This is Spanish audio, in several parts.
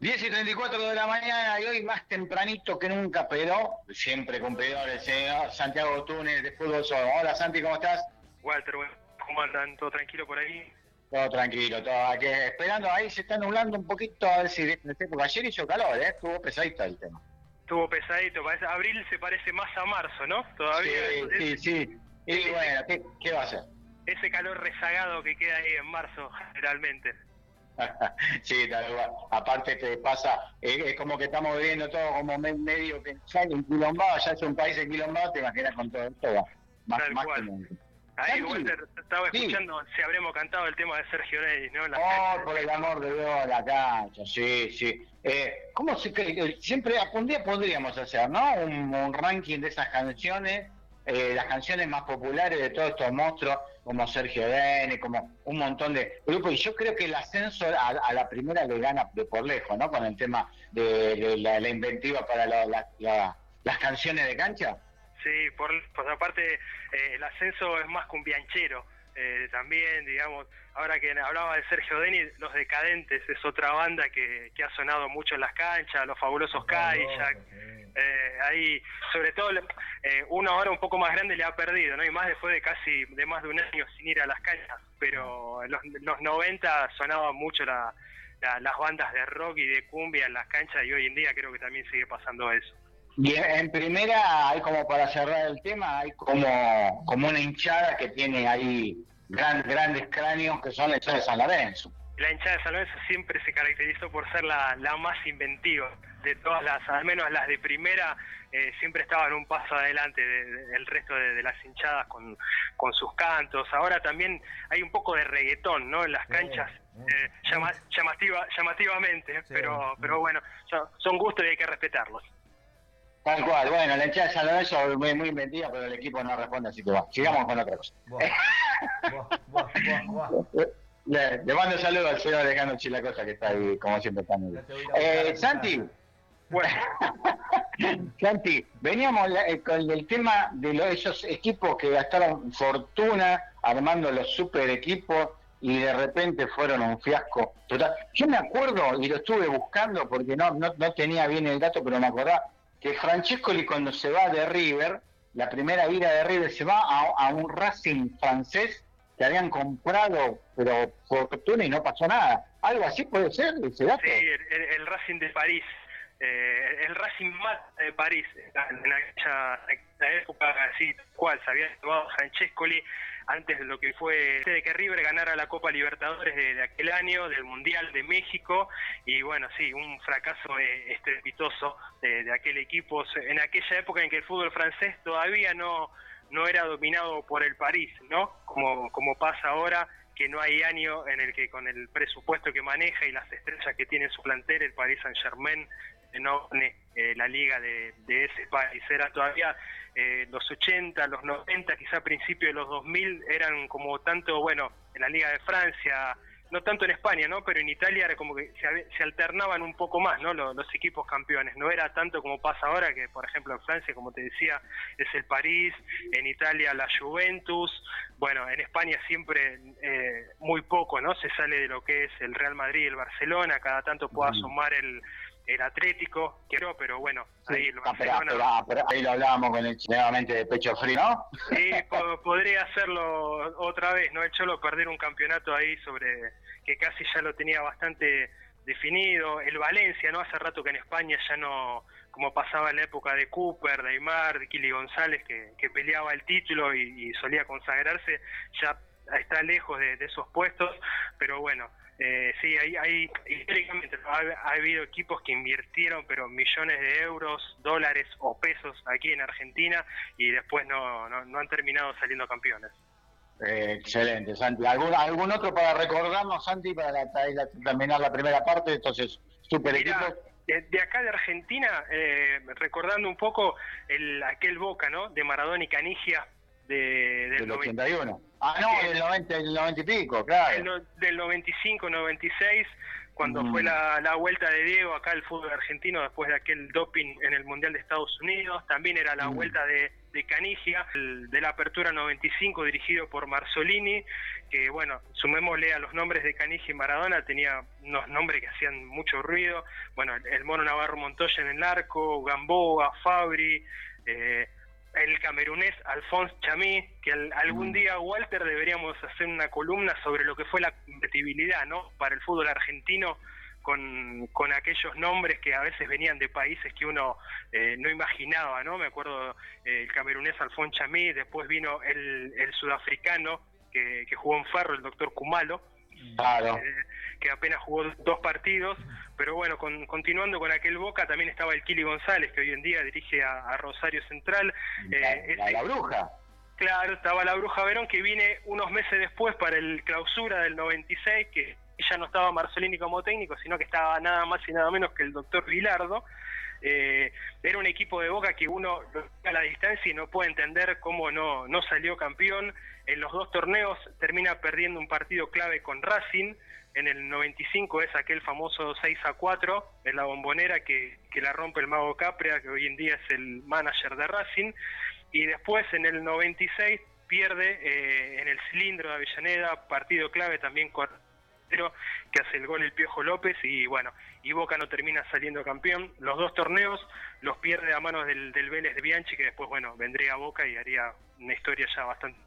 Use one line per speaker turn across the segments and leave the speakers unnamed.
10 y 34 de la mañana y hoy más tempranito que nunca, pero siempre cumplidor el señor Santiago Túnez de Fútbol Solo. Hola Santi, ¿cómo estás?
Walter, ¿cómo andan? ¿Todo tranquilo por ahí?
Todo tranquilo, todo aquí esperando, ahí se está nublando un poquito a ver si porque ayer hizo calor, ¿eh? estuvo pesadito el tema.
Estuvo pesadito, parece, abril se parece más a marzo, ¿no? Todavía.
Sí, sí, sí. Y bueno, ¿qué, ¿qué va a hacer?
Ese calor rezagado que queda ahí en marzo, generalmente.
sí, tal cual. Aparte te pasa, es, como que estamos viviendo todo como medio que ya enquilombado, ya es un país enquilombado, te imaginas con todo esto,
más, tal más cual. Ahí, Walter, estaba escuchando si habremos cantado el tema de Sergio Rey, ¿no?
oh, por el amor de Dios, la cancha, sí, sí. Eh, ¿Cómo se, siempre, un día podríamos hacer, ¿no? Un, ranking de esas canciones, eh, las canciones más populares de todos estos monstruos, como Sergio Dene, como un montón de grupos. Y yo creo que el ascenso a, la primera le gana de por lejos, ¿no? Con el tema de, la, inventiva para las canciones de cancha.
Sí, por, por aparte eh, el ascenso es más cumbianchero. Eh, también, digamos, ahora que hablaba de Sergio Denis, Los Decadentes es otra banda que, que ha sonado mucho en las canchas, Los Fabulosos Kayak, eh, ahí, sobre todo, eh, uno ahora un poco más grande le ha perdido, ¿no? Y más después de casi, de más de un año sin ir a las canchas, pero en los, los 90 sonaban mucho la, las bandas de rock y de cumbia en las canchas y hoy en día creo que también sigue pasando eso.
Y en primera, hay como para cerrar el tema, hay como, como una hinchada que tiene ahí grandes cráneos que son la hinchada de San Lorenzo.
La hinchada de San Lorenzo siempre se caracterizó por ser la, la más inventiva de todas las, al menos las de primera, eh, siempre estaban un paso adelante del resto de, las hinchadas con, con sus cantos. Ahora también hay un poco de reggaetón, ¿no? En las canchas, eh, llamativa, llamativamente, pero, pero bueno, son gustos y hay que respetarlos.
Tal cual, bueno, la hinchada de San Lorenzo es muy, muy inventiva, pero el equipo no responde, así que va. Sigamos con otra cosa. le, le, mando saludos al señor Alejandro Chilacosa que está ahí, como siempre, también. Eh, Santi, bueno, Santi, veníamos eh, con el tema de los, esos equipos que gastaron fortuna armando los super equipos y de repente fueron un fiasco total. Yo me acuerdo, y lo estuve buscando porque no, no, no tenía bien el dato, pero me acordaba que Francescoli cuando se va de River, la primera vida de River, se va a, un Racing francés que habían comprado, pero por fortuna y no pasó nada. ¿Algo así puede ser ese dato?
Sí, el, Racing de París. Eh, el Racing Mat de París, en aquella, época así, cual se había llevado Francescoli antes de lo que fue de que River ganara la Copa Libertadores de, aquel año, del Mundial de México, y bueno, sí, un fracaso eh, estrepitoso de, aquel equipo, en aquella época en que el fútbol francés todavía no, no era dominado por el París, ¿no? Como, como pasa ahora, que no hay año en el que con el presupuesto que maneja y las estrellas que tiene su plantel, el Paris Saint Germain no eh, la liga de, ese país. Era todavía eh, los 80, los 90, quizá a principios de los 2000, eran como tanto, bueno, en la liga de Francia, no tanto en España, ¿no? Pero en Italia era como que se, alternaban un poco más, ¿no? Los, equipos campeones. No era tanto como pasa ahora, que por ejemplo en Francia, como te decía, es el París, en Italia la Juventus. Bueno, en España siempre eh, muy poco, ¿no? Se sale de lo que es el Real Madrid y el Barcelona. Cada tanto pueda asomar el, el Atlético, quiero, pero bueno, ahí lo
ah, ahí lo hablábamos con el nuevamente de pecho frío, ¿no?
Sí, podría hacerlo otra vez, ¿no? El Cholo perder un campeonato ahí sobre que casi ya lo tenía bastante definido. El Valencia, ¿no? Hace rato que en España ya no, como pasaba en la época de Cooper, de Aymar, de Kili González, que, que peleaba el título y, solía consagrarse, ya está lejos de esos puestos, pero bueno, eh, sí, hay, hay históricamente ha, habido equipos que invirtieron pero millones de euros, dólares o pesos aquí en Argentina y después no, no, han terminado saliendo campeones.
Eh, excelente, Santi. ¿Algún, ¿Algún otro para recordarnos, Santi, para terminar la primera parte? Entonces, super equipo.
De, acá de Argentina, eh, recordando un poco el, aquel Boca, ¿no? De Maradona y Canigia de,
del, 81. Ah, no, del 90, del 90 y pico, claro.
Del, del 95, 96, cuando fue la, la, vuelta de Diego acá al fútbol argentino después de aquel doping en el Mundial de Estados Unidos, también era la vuelta de, de Canigia, de la Apertura 95 dirigido por Marzolini, que bueno, sumémosle a los nombres de Canigia y Maradona, tenía unos nombres que hacían mucho ruido, bueno, el mono Navarro Montoya en el arco, Gamboa, Fabri, eh, el camerunés Alphonse Chamí, que algún mm. día, Walter, deberíamos hacer una columna sobre lo que fue la compatibilidad ¿no? para el fútbol argentino con, con aquellos nombres que a veces venían de países que uno eh, no imaginaba, ¿no? Me acuerdo eh, el camerunés Alphonse Chamí, después vino el, el sudafricano que, que jugó en Ferro, el doctor Kumalo, Claro. Eh, que apenas jugó dos partidos, pero bueno, con, continuando con aquel Boca, también estaba el Kili González, que hoy en día dirige a, Rosario Central.
Eh, la, Bruja.
Claro, estaba la Bruja Verón, que viene unos meses después para el clausura del 96, que ya no estaba Marcelini como técnico, sino que estaba nada más y nada menos que el doctor Vilardo. Eh, era un equipo de Boca que uno a la distancia y no puede entender cómo no, no salió campeón. En los dos torneos termina perdiendo un partido clave con Racing. En el 95 es aquel famoso 6 a 4 en la bombonera que, que la rompe el mago Capria, que hoy en día es el manager de Racing. Y después en el 96 pierde eh, en el cilindro de Avellaneda, partido clave también con que hace el gol el Piojo López y bueno, y Boca no termina saliendo campeón. Los dos torneos los pierde a manos del, del Vélez de Bianchi, que después, bueno, vendría a Boca y haría una historia ya bastante...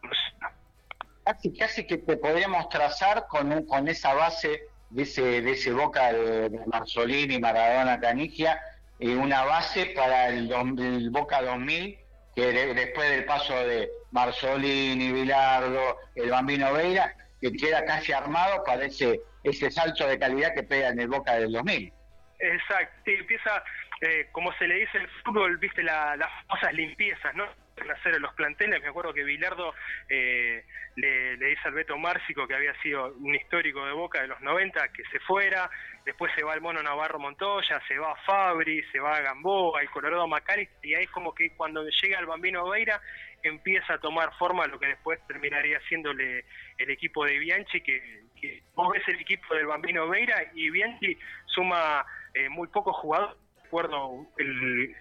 Casi, casi que te podríamos trazar con, con esa base de ese, de ese Boca de, Marzolini, Maradona, Canigia, y una base para el, el Boca 2000, que después del paso de Marzolini, Bilardo, el Bambino Veira, que queda casi armado para ese, ese salto de calidad que pega en el Boca del 2000.
Exacto, empieza, eh, como se le dice el fútbol, viste, las famosas limpiezas, ¿no? Hacer en los planteles, me acuerdo que Bilardo eh, le, le, dice al Beto Márcico, que había sido un histórico de Boca de los 90, que se fuera, después se va el Mono Navarro Montoya, se va Fabri, se va Gamboa, el Colorado Macari, y ahí es como que cuando llega el Bambino Veira empieza a tomar forma lo que después terminaría siéndole el equipo de Bianchi, que, que vos ves el equipo del Bambino Veira y Bianchi suma eh, muy pocos jugadores. Recuerdo el,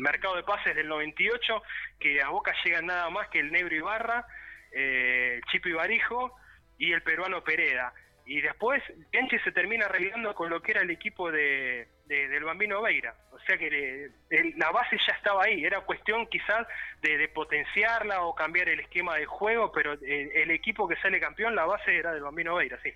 mercado de pases del 98, que a Boca llegan nada más que el Negro Ibarra, eh, Chipo Ibarijo y el peruano Pereda y después Bianchi se termina arreglando con lo que era el equipo de, del Bambino Veira. O sea que la base ya estaba ahí, era cuestión quizás de, potenciarla o cambiar el esquema de juego, pero el, equipo que sale campeón, la base era del Bambino Veira, sí.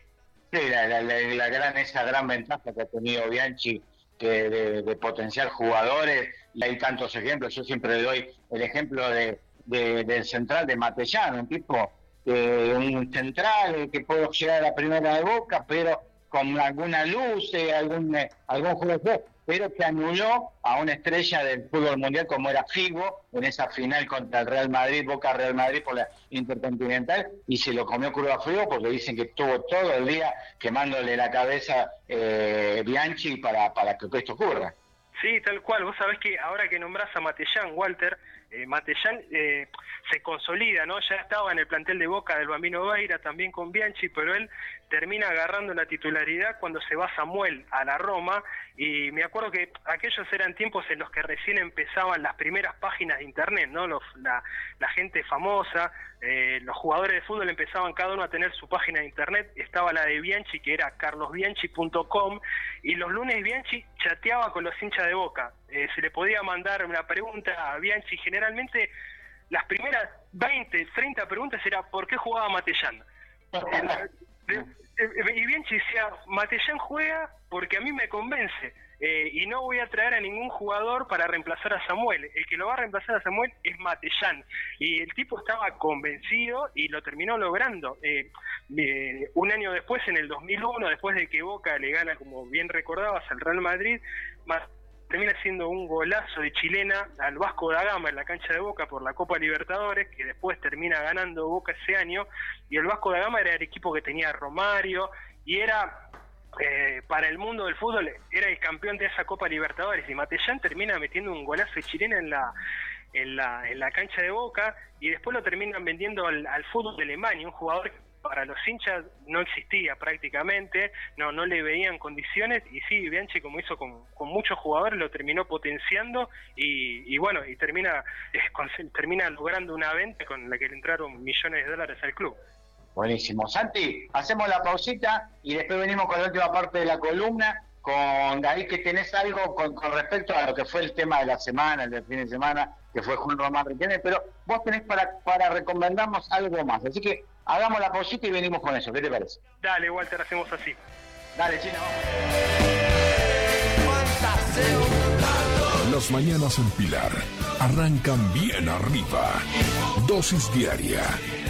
Sí, la, gran, esa gran ventaja que ha tenido Bianchi que de, potenciar jugadores, y hay tantos ejemplos, yo siempre le doy el ejemplo de, del central de Matellano, un tipo eh, un central que puede llegar a la primera de Boca, pero con alguna luz, eh, algún, eh, algún juego, pero que anuló a una estrella del fútbol mundial como era Figo en esa final contra el Real Madrid, Boca Real Madrid por la Intercontinental, y se lo comió crudo a fuego porque dicen que estuvo todo el día quemándole la cabeza eh, Bianchi para, para que esto ocurra.
Sí, tal cual. Vos sabés que ahora que nombras a Matellán, Walter, eh, Matellán eh, se consolida, ¿no? Ya estaba en el plantel de Boca del Bambino Veira, también con Bianchi, pero él termina agarrando la titularidad cuando se va Samuel a la Roma y me acuerdo que aquellos eran tiempos en los que recién empezaban las primeras páginas de internet, ¿no? Los, la, la, gente famosa, eh, los jugadores de fútbol empezaban cada uno a tener su página de internet, estaba la de Bianchi que era carlosbianchi.com y los lunes Bianchi chateaba con los hinchas de Boca, eh, se le podía mandar una pregunta a Bianchi, generalmente las primeras 20, 30 preguntas era ¿por qué jugaba Matellán? y bien decía, Matellán juega porque a mí me convence eh, y no voy a traer a ningún jugador para reemplazar a Samuel. El que lo va a reemplazar a Samuel es Matellán. Y el tipo estaba convencido y lo terminó logrando. Eh, eh, un año después, en el 2001, después de que Boca le gana, como bien recordabas, al Real Madrid, termina siendo un golazo de chilena al Vasco da Gama en la cancha de Boca por la Copa Libertadores, que después termina ganando Boca ese año, y el Vasco da Gama era el equipo que tenía Romario, y era eh, para el mundo del fútbol, era el campeón de esa Copa Libertadores, y Matellán termina metiendo un golazo de chilena en la, en la, en la cancha de Boca, y después lo terminan vendiendo al, al fútbol de Alemania, un jugador para los hinchas no existía prácticamente, no, no le veían condiciones y sí, Bianchi como hizo con, muchos jugadores lo terminó potenciando y, bueno, y termina, termina logrando una venta con la que le entraron millones de dólares al club.
Buenísimo. Santi, hacemos la pausita y después venimos con la última parte de la columna con David, que tenés algo con, respecto a lo que fue el tema de la semana, el del fin de semana, que fue Juan Román Riquelme, pero vos tenés para, para recomendarnos algo más. Así que hagamos la pausita y venimos con eso. ¿Qué te parece?
Dale, Walter, hacemos así.
Dale, Chino.
Las mañanas en Pilar arrancan bien arriba. Dosis diaria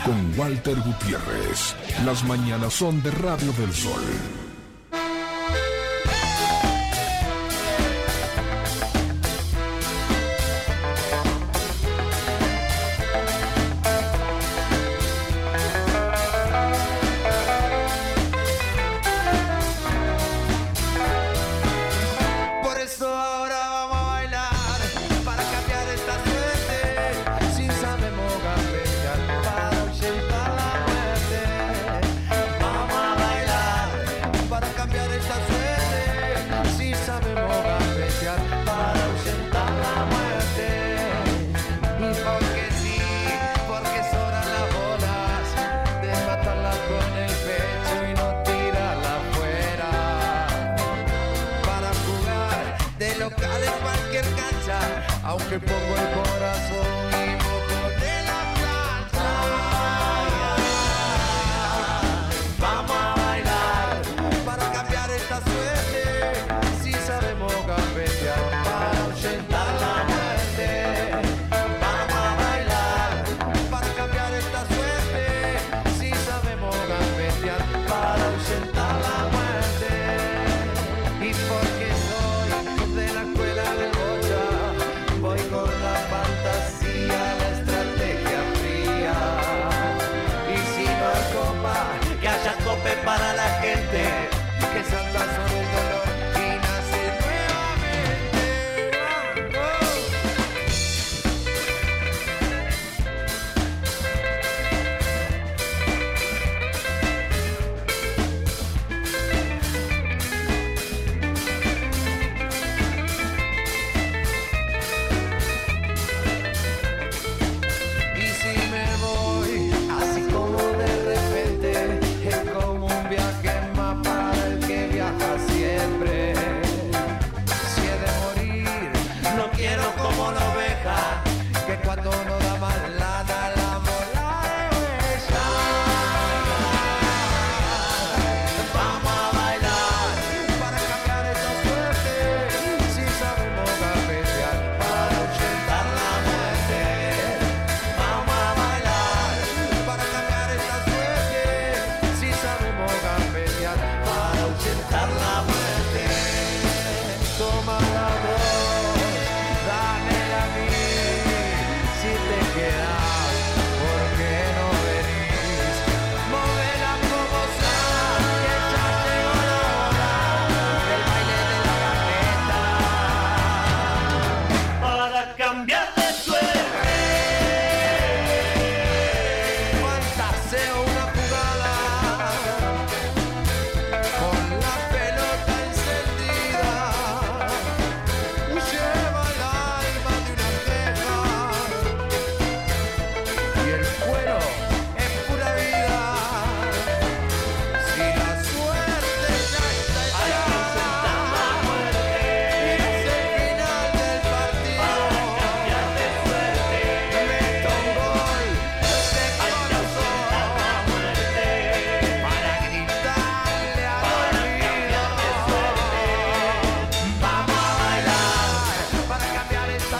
con Walter Gutiérrez. Las mañanas son de Radio del Sol.
que pongo el corazón.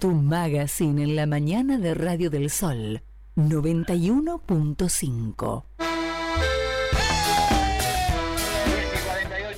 Tu magazine en la mañana de Radio del Sol 91.5.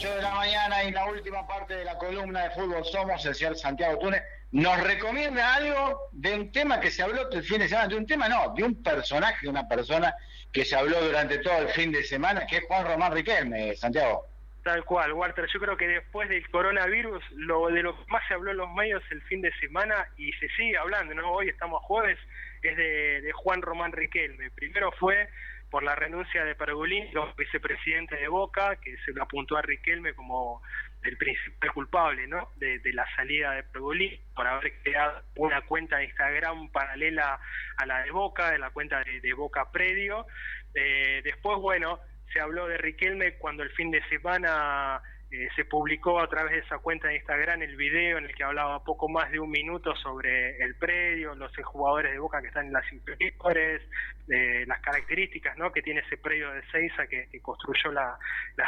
de la mañana y la última parte de la columna de fútbol somos el señor Santiago Túnez nos recomienda algo de un tema que se habló el fin de semana de un tema no de un personaje una persona que se habló durante todo el fin de semana que es Juan Román Riquelme Santiago
Tal cual, Walter. Yo creo que después del coronavirus, lo de lo que más se habló en los medios el fin de semana y se sigue hablando, ¿no? Hoy estamos jueves, es de, Juan Román Riquelme. Primero fue por la renuncia de Pergolini, vicepresidente de Boca, que se lo apuntó a Riquelme como el principal culpable ¿no? de, la salida de Pergolini, por haber creado una cuenta de Instagram paralela a la de Boca, de la cuenta de, Boca Predio. Eh, después, bueno, se habló de Riquelme cuando el fin de semana eh, se publicó a través de esa cuenta de Instagram el video en el que hablaba poco más de un minuto sobre el predio, los jugadores de Boca que están en las inferiores, eh, las características ¿no? que tiene ese predio de Seiza que, construyó la,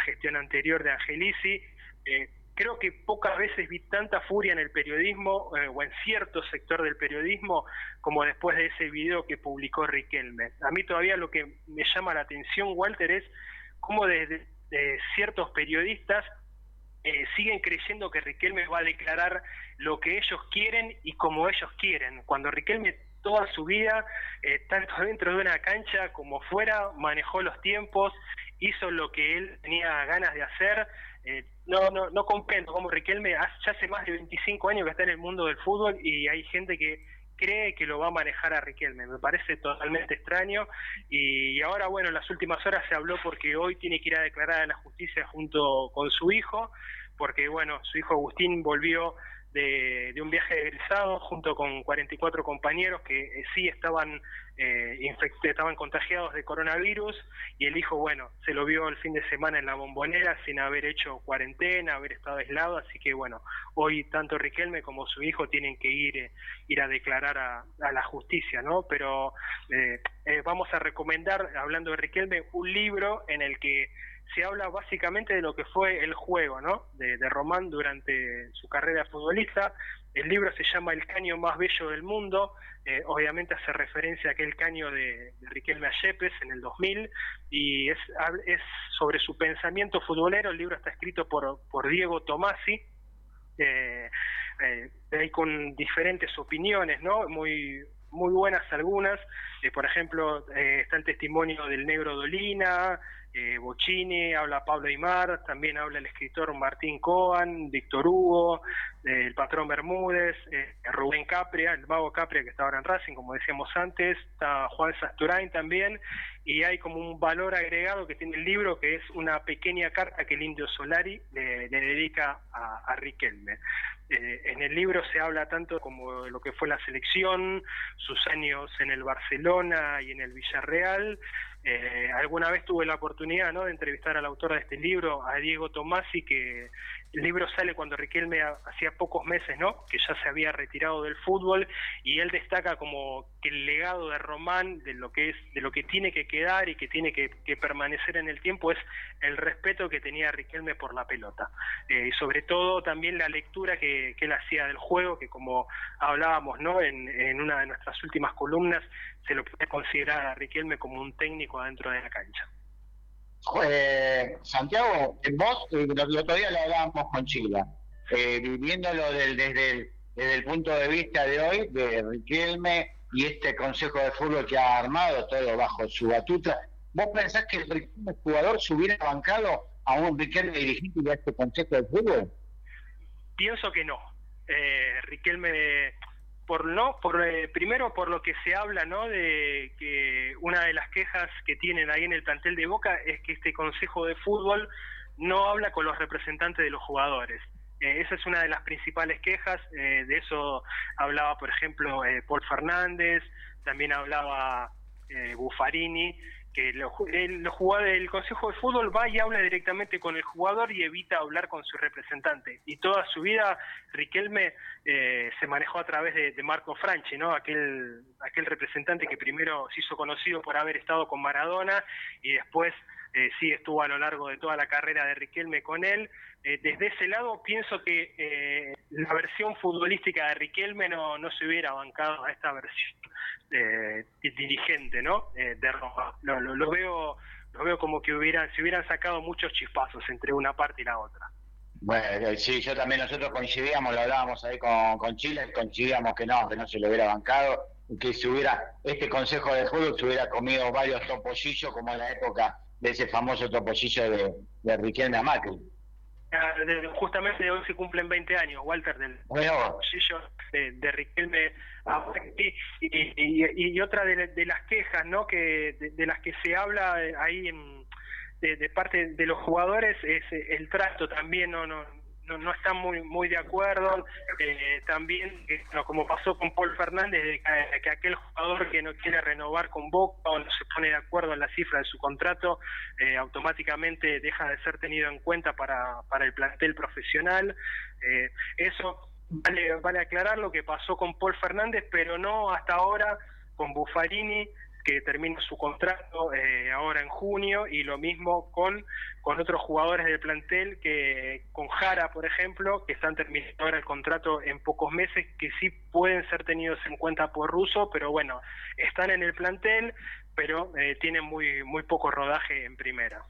gestión anterior de Angelici. Eh, creo que pocas veces vi tanta furia en el periodismo eh, o en cierto sector del periodismo como después de ese video que publicó Riquelme. A mí todavía lo que me llama la atención, Walter, es cómo desde ciertos periodistas eh, siguen creyendo que Riquelme va a declarar lo que ellos quieren y como ellos quieren, cuando Riquelme toda su vida, eh, tanto dentro de una cancha como fuera, manejó los tiempos, hizo lo que él tenía ganas de hacer. Eh, no, no, no comprendo cómo Riquelme ya hace más de 25 años que está en el mundo del fútbol y hay gente que cree que lo va a manejar a Riquelme. Me parece totalmente extraño. Y ahora, bueno, en las últimas horas se habló porque hoy tiene que ir a declarar a la justicia junto con su hijo, porque, bueno, su hijo Agustín volvió de, un viaje egresado junto con 44 compañeros que eh, sí estaban, eh, estaban contagiados de coronavirus y el hijo, bueno, se lo vio el fin de semana en la bombonera sin haber hecho cuarentena, haber estado aislado, así que bueno, hoy tanto Riquelme como su hijo tienen que ir, eh, ir a declarar a, la justicia, ¿no? Pero vamos a recomendar, hablando de Riquelme, un libro en el que se habla básicamente de lo que fue el juego ¿no? de, Román durante su carrera futbolista. El libro se llama El caño más bello del mundo, eh, obviamente hace referencia a aquel caño de, Riquelme Ayepes en el 2000 y es, es sobre su pensamiento futbolero. El libro está escrito por, por Diego Tomasi. Eh, eh, con diferentes opiniones, ¿no? Muy, muy buenas algunas. por ejemplo, está el testimonio del negro Dolina, eh, Bocini, habla Pablo Aymar, también habla el escritor Martín Coan, Víctor Hugo, el patrón Bermúdez, eh, Rubén Capria, el mago Capria que está ahora en Racing, como decíamos antes, está Juan Sasturain también, y hay como un valor agregado que tiene el libro, que es una pequeña carta que el indio Solari le, dedica a, Riquelme. Eh, en el libro se habla tanto como lo que fue la selección, sus años en el Barcelona y en el Villarreal, eh, alguna vez tuve la oportunidad ¿no? de entrevistar al autor de este libro, a Diego Tomasi, que el libro sale cuando Riquelme hacía pocos meses, ¿no? Que ya se había retirado del fútbol y él destaca como que el legado de Román, de lo que es, de lo que tiene que quedar y que tiene que, permanecer en el tiempo es el respeto que tenía Riquelme por la pelota. Eh, y sobre todo también la lectura que, él hacía del juego, que como hablábamos, ¿no? En, en una de nuestras últimas columnas, se lo puede considerar a Riquelme como un técnico adentro de la cancha.
Eh, Santiago, vos el otro día lo hablábamos con Chila, eh, viviéndolo desde, el, desde el punto de vista de hoy, de Riquelme y este consejo de fútbol que ha armado todo bajo su batuta, ¿vos pensás que el Riquelme jugador se hubiera bancado a un Riquelme dirigente de este consejo de fútbol?
Pienso que no. Eh, Riquelme por no por eh, primero por lo que se habla no de que una de las quejas que tienen ahí en el plantel de Boca es que este consejo de fútbol no habla con los representantes de los jugadores. Eh, esa es una de las principales quejas eh, de eso hablaba por ejemplo Paul Fernández también hablaba Buffarini que el, el Consejo de Fútbol va y habla directamente con el jugador y evita hablar con su representante. Y toda su vida Riquelme eh, se manejó a través de, Marco Franchi, ¿no? aquel, aquel representante que primero se hizo conocido por haber estado con Maradona y después eh, sí estuvo a lo largo de toda la carrera de Riquelme con él. Eh, desde ese lado pienso que la versión futbolística de Riquelme no, se hubiera bancado a esta versión eh, dirigente ¿no? Eh, de Roma. Lo, veo lo veo como que hubieran, se hubieran sacado muchos chispazos entre una parte y la otra.
Bueno, eh, sí, yo también nosotros coincidíamos, lo hablábamos ahí con, con Chile, coincidíamos que no, que no se lo hubiera bancado, que si hubiera, este Consejo de Fútbol se hubiera comido varios topollillos como en la época de ese famoso topollillo de, de Riquelme a Macri.
Ah, justamente hoy se cumplen 20 años, Walter, del topollillo de, de, Riquelme a Macri. Y, y, otra de, las quejas, ¿no? que de, las que se habla ahí en de, parte de los jugadores es eh, el trato también no no no, no están muy muy de acuerdo. Eh, también como pasó con Paul Fernández de que, aquel jugador que no quiere renovar con Boca o no se pone de acuerdo en la cifra de su contrato eh, automáticamente deja de ser tenido en cuenta para, para el plantel profesional. Eso vale vale aclarar lo que pasó con Paul Fernández pero no hasta ahora con Buffarini que termina su contrato eh, ahora en junio y lo mismo con, con otros jugadores del plantel que con Jara, por ejemplo, que están terminando ahora el contrato en pocos meses, que sí pueden ser tenidos en cuenta por Russo, pero bueno, están en el plantel, pero eh, tienen muy, muy poco rodaje en primera.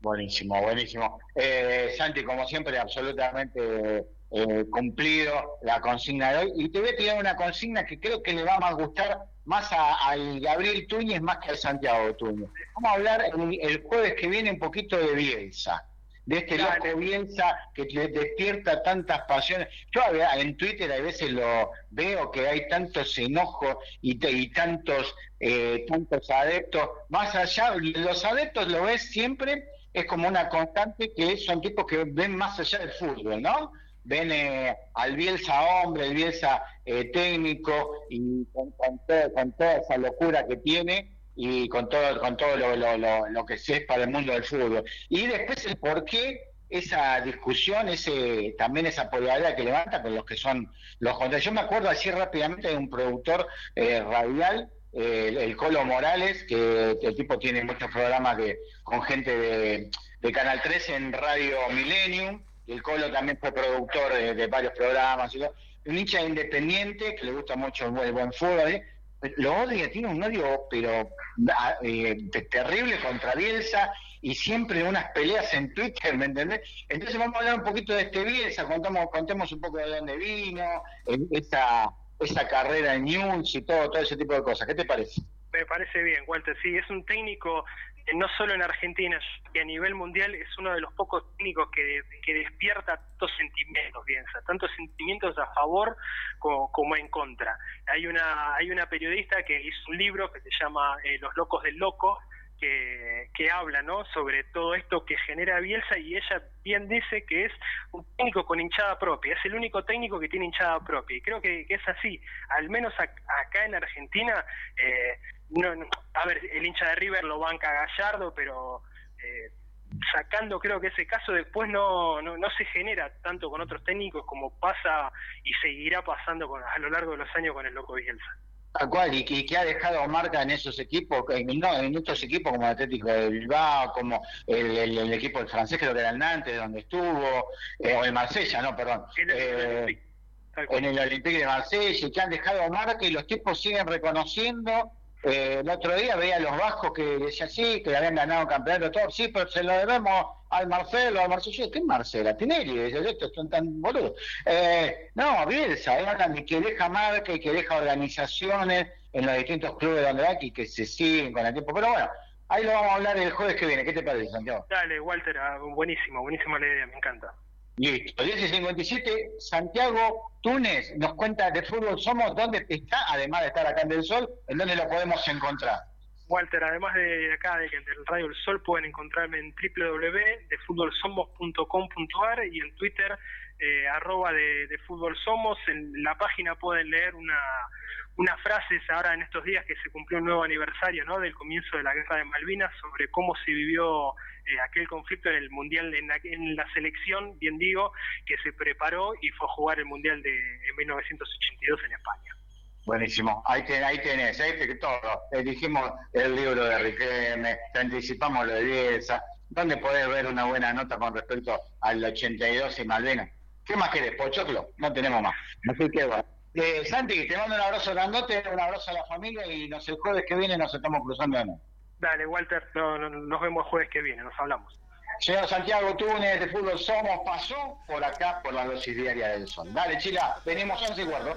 Buenísimo, buenísimo. Eh, Santi, como siempre, absolutamente eh, cumplido la consigna de hoy. Y te voy a tirar una consigna que creo que le va a gustar más al Gabriel Túñez más que al Santiago Túñez. Vamos a hablar el, jueves que viene un poquito de Bielsa, de este loco Bielsa que le despierta tantas pasiones. Yo en Twitter a veces lo veo que hay tantos enojos y, y tantos, eh, tantos adeptos. Más allá, los adeptos lo ves siempre, es como una constante que son tipos que ven más allá del fútbol, ¿no? Ven eh, al Bielsa hombre, el Bielsa eh, técnico y con, toda esa locura que tiene y con todo con todo lo, lo, lo, que se es para el mundo del fútbol. Y después el por qué esa discusión, ese también esa polaridad que levanta con los que son los contrarios. Yo me acuerdo así rápidamente de un productor eh, radial, el, Colo Morales, que, el tipo tiene muchos programas de, con gente de, de Canal 3 en Radio Millennium, el Colo también fue productor de, varios programas, y un hincha independiente que le gusta mucho el buen fútbol, ¿eh? lo odia, tiene un odio pero ah, eh, terrible contra Bielsa y siempre unas peleas en Twitter, ¿me entendés? Entonces vamos a hablar un poquito de este Bielsa, contamos, contemos un poco de dónde vino, esa, esa carrera en News y todo, todo ese tipo de cosas. ¿Qué te parece?
Me parece bien, Walter. Sí, es un técnico no solo en Argentina, que a nivel mundial es uno de los pocos técnicos que, que despierta tantos sentimientos, piensa, tantos sentimientos a favor como, en contra. Hay una, hay una periodista que hizo un libro que se llama eh, Los locos del loco, que, que, habla ¿no? sobre todo esto que genera Bielsa y ella bien dice que es un técnico con hinchada propia, es el único técnico que tiene hinchada propia y creo que, es así, al menos acá en Argentina eh, no, a ver, el hincha de River lo banca Gallardo, pero eh, sacando creo que ese caso después no, no, no se genera tanto con otros técnicos como pasa y seguirá pasando con, a lo largo de los años con el Loco Bielsa.
Tal cual, y que, ha dejado marca en esos equipos, en, en otros equipos como el Atlético de Bilbao, como el, equipo del francés, creo que era el Nantes, donde estuvo, eh, o el Marsella, no, perdón. Eh, en el Olympique de Marsella, y que han dejado marca y los tipos siguen reconociendo eh, el otro día veía a los vascos que decían sí, que habían ganado campeonato, todo, sí, pero se lo debemos al Marcelo, al Marcelo. ¿Qué es Marcela? Tinelli, estos son tan boludos. Eh, no, Bielsa, hablan que deja marca y que deja organizaciones en los distintos clubes donde va y que se siguen con el tiempo. Pero bueno, ahí lo vamos a hablar el jueves que viene. ¿Qué te parece, Santiago?
Dale, Walter, ah, buenísimo, buenísima la idea, me encanta.
Listo, 10 y 57, Santiago Túnez nos cuenta de fútbol somos, ¿dónde está? Además de estar acá en Del Sol, ¿en dónde lo podemos encontrar?
Walter, además de acá, de, del Radio El Sol, pueden encontrarme en www.defutbolsomos.com.ar y en Twitter, eh, arroba de, de Fútbol Somos. En la página pueden leer una unas frases ahora en estos días que se cumplió un nuevo aniversario ¿no? del comienzo de la guerra de Malvinas sobre cómo se vivió eh, aquel conflicto en el mundial en la, selección bien digo que se preparó y fue a jugar el mundial de 1982 en España
Buenísimo, ahí, ahí tenés, ahí que todo. Dijimos el libro de Riquelme, te anticipamos lo de Bielsa. ¿Dónde podés ver una buena nota con respecto al 82 y Malvinas? ¿Qué más querés? ¿Pochoclo? No tenemos más. Así que bueno. Eh, Santi, te mando un abrazo grandote, un abrazo a la familia y no sé, el jueves que viene nos estamos cruzando.
Dale, Walter, nos vemos el jueves que viene, nos hablamos.
Señor Santiago Túnez de Fútbol Somos pasó por acá por la dosis diaria del sol. Dale, Chila, venimos 11 y guardo.